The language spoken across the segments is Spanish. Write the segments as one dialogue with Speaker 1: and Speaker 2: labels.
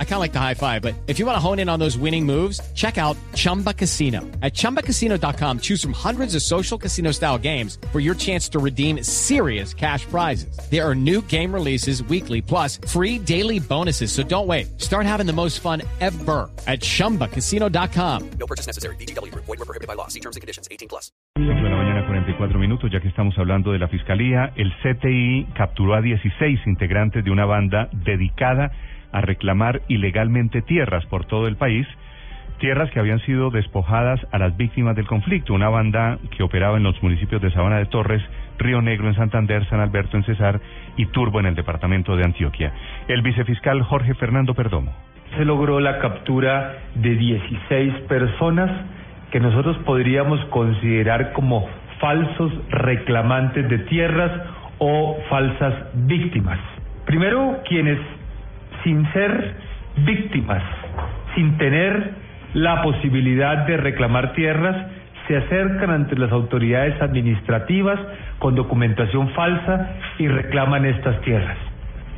Speaker 1: I kind of like the high five, but if you want to hone in on those winning moves, check out Chumba Casino. At ChumbaCasino.com, choose from hundreds of social casino style games for your chance to redeem serious cash prizes. There are new game releases weekly, plus free daily bonuses. So don't wait. Start having the most fun ever at ChumbaCasino.com.
Speaker 2: No purchase necessary. BGW. Void were prohibited by law. See terms and conditions. 18 plus.
Speaker 3: de la mañana, 44 minutos, ya que estamos hablando de la Fiscalía, el CTI capturó a 16 integrantes de una banda dedicada a reclamar ilegalmente tierras por todo el país, tierras que habían sido despojadas a las víctimas del conflicto, una banda que operaba en los municipios de Sabana de Torres, Río Negro en Santander, San Alberto en Cesar y Turbo en el departamento de Antioquia. El vicefiscal Jorge Fernando Perdomo.
Speaker 4: Se logró la captura de 16 personas que nosotros podríamos considerar como falsos reclamantes de tierras o falsas víctimas. Primero, quienes sin ser víctimas, sin tener la posibilidad de reclamar tierras, se acercan ante las autoridades administrativas con documentación falsa y reclaman estas tierras.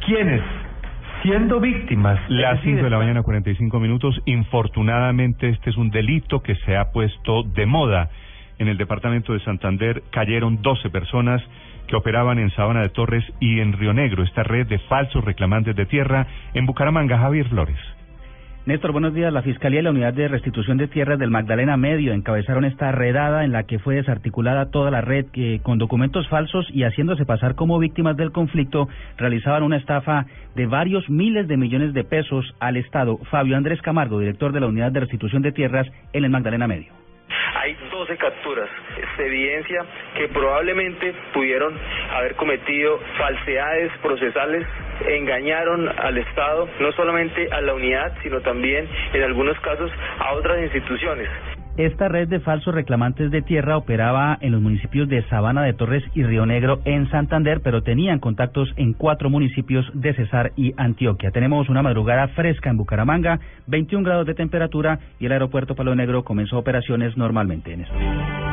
Speaker 4: ¿Quiénes? Siendo víctimas.
Speaker 3: Las 5 de la mañana, 45 minutos. Infortunadamente, este es un delito que se ha puesto de moda. En el departamento de Santander cayeron 12 personas que operaban en Sabana de Torres y en Río Negro, esta red de falsos reclamantes de tierra en Bucaramanga. Javier Flores.
Speaker 5: Néstor, buenos días. La Fiscalía y la Unidad de Restitución de Tierras del Magdalena Medio encabezaron esta redada en la que fue desarticulada toda la red que con documentos falsos y haciéndose pasar como víctimas del conflicto realizaban una estafa de varios miles de millones de pesos al Estado. Fabio Andrés Camargo, director de la Unidad de Restitución de Tierras en el Magdalena Medio.
Speaker 6: Hay 12 capturas. Se evidencia que probablemente pudieron haber cometido falsedades procesales, engañaron al Estado, no solamente a la unidad, sino también en algunos casos a otras instituciones.
Speaker 5: Esta red de falsos reclamantes de tierra operaba en los municipios de Sabana de Torres y Río Negro en Santander, pero tenían contactos en cuatro municipios de Cesar y Antioquia. Tenemos una madrugada fresca en Bucaramanga, 21 grados de temperatura y el aeropuerto Palo Negro comenzó operaciones normalmente en esto.